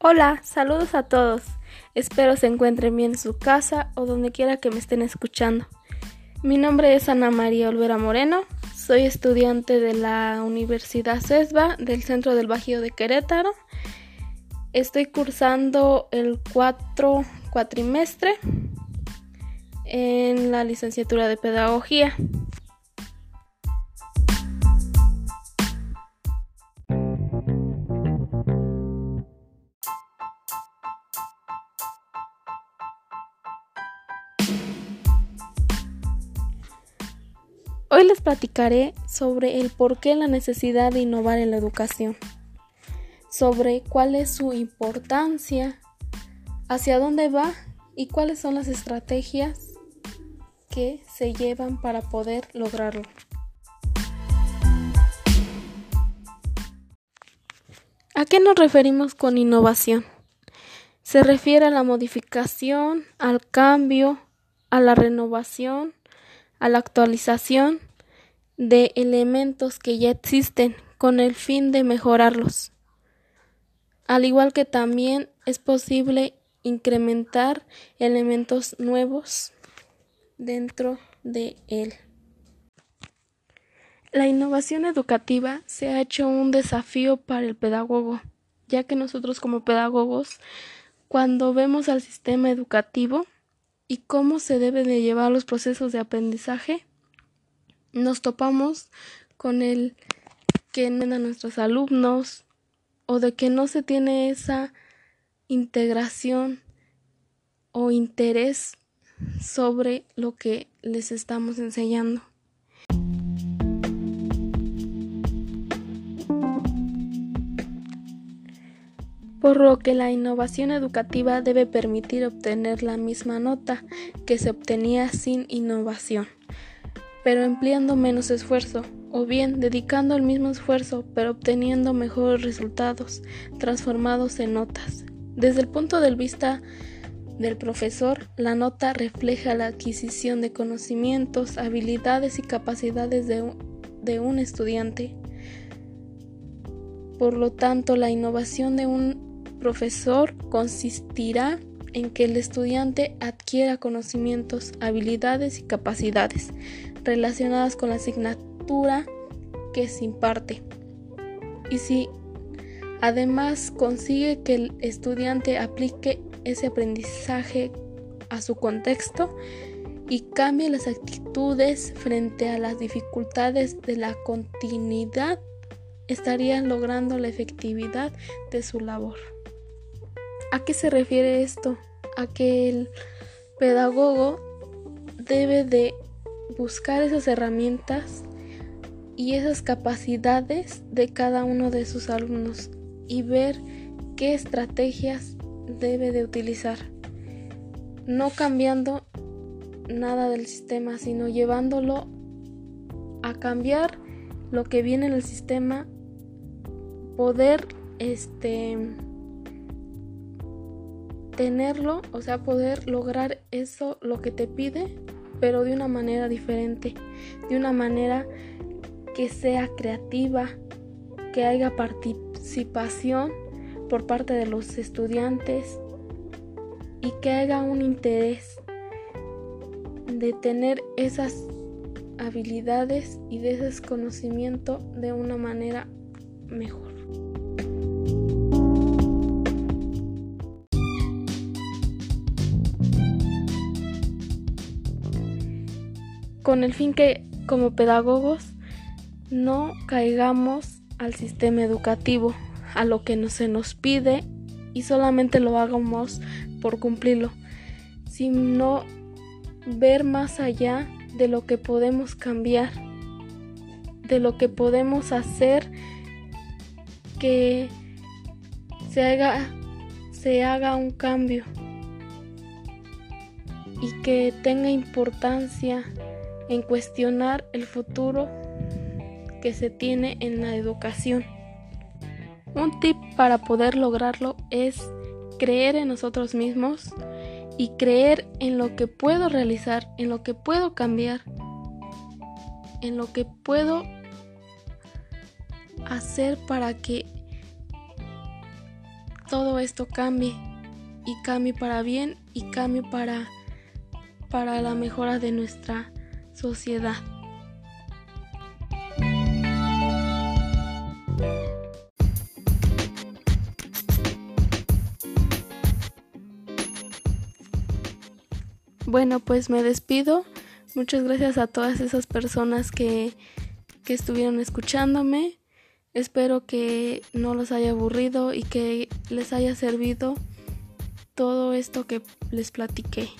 Hola, saludos a todos. Espero se encuentren bien en su casa o donde quiera que me estén escuchando. Mi nombre es Ana María Olvera Moreno. Soy estudiante de la Universidad CESBA del Centro del Bajío de Querétaro. Estoy cursando el cuatro cuatrimestre en la licenciatura de Pedagogía. Hoy les platicaré sobre el por qué la necesidad de innovar en la educación, sobre cuál es su importancia, hacia dónde va y cuáles son las estrategias que se llevan para poder lograrlo. ¿A qué nos referimos con innovación? Se refiere a la modificación, al cambio, a la renovación, a la actualización de elementos que ya existen con el fin de mejorarlos. Al igual que también es posible incrementar elementos nuevos dentro de él. La innovación educativa se ha hecho un desafío para el pedagogo, ya que nosotros como pedagogos, cuando vemos al sistema educativo y cómo se deben de llevar los procesos de aprendizaje, nos topamos con el que no a nuestros alumnos o de que no se tiene esa integración o interés sobre lo que les estamos enseñando. por lo que la innovación educativa debe permitir obtener la misma nota que se obtenía sin innovación pero empleando menos esfuerzo, o bien dedicando el mismo esfuerzo, pero obteniendo mejores resultados, transformados en notas. Desde el punto de vista del profesor, la nota refleja la adquisición de conocimientos, habilidades y capacidades de un, estudiante. Por lo tanto, la innovación de un profesor consistirá en que el estudiante adquiera conocimientos, habilidades y capacidades relacionadas con la asignatura que se imparte. Y si además consigue que el estudiante aplique ese aprendizaje a su contexto y cambie las actitudes frente a las dificultades de la continuidad, estarían logrando la efectividad de su labor. ¿A qué se refiere esto? A que el pedagogo debe de buscar esas herramientas y esas capacidades de cada uno de sus alumnos y ver qué estrategias debe de utilizar. No cambiando nada del sistema, sino llevándolo a cambiar lo que viene en el sistema, poder este tenerlo, o sea, poder lograr eso lo que te pide pero de una manera diferente, de una manera que sea creativa, que haya participación por parte de los estudiantes y que haya un interés de tener esas habilidades y de ese conocimiento de una manera mejor. Con el fin que como pedagogos no caigamos al sistema educativo, a lo que se nos pide y solamente lo hagamos por cumplirlo, sino ver más allá de lo que podemos cambiar, de lo que podemos hacer que se haga, se haga un cambio y que tenga importancia en cuestionar el futuro que se tiene en la educación. Un tip para poder lograrlo es creer en nosotros mismos y creer en lo que puedo realizar, en lo que puedo cambiar, en lo que puedo hacer para que todo esto cambie y cambie para bien y cambie para, para la mejora de nuestra sociedad. Bueno, pues me despido. Muchas gracias a todas esas personas que, que estuvieron escuchándome. Espero que no los haya aburrido y que les haya servido todo esto que les platiqué.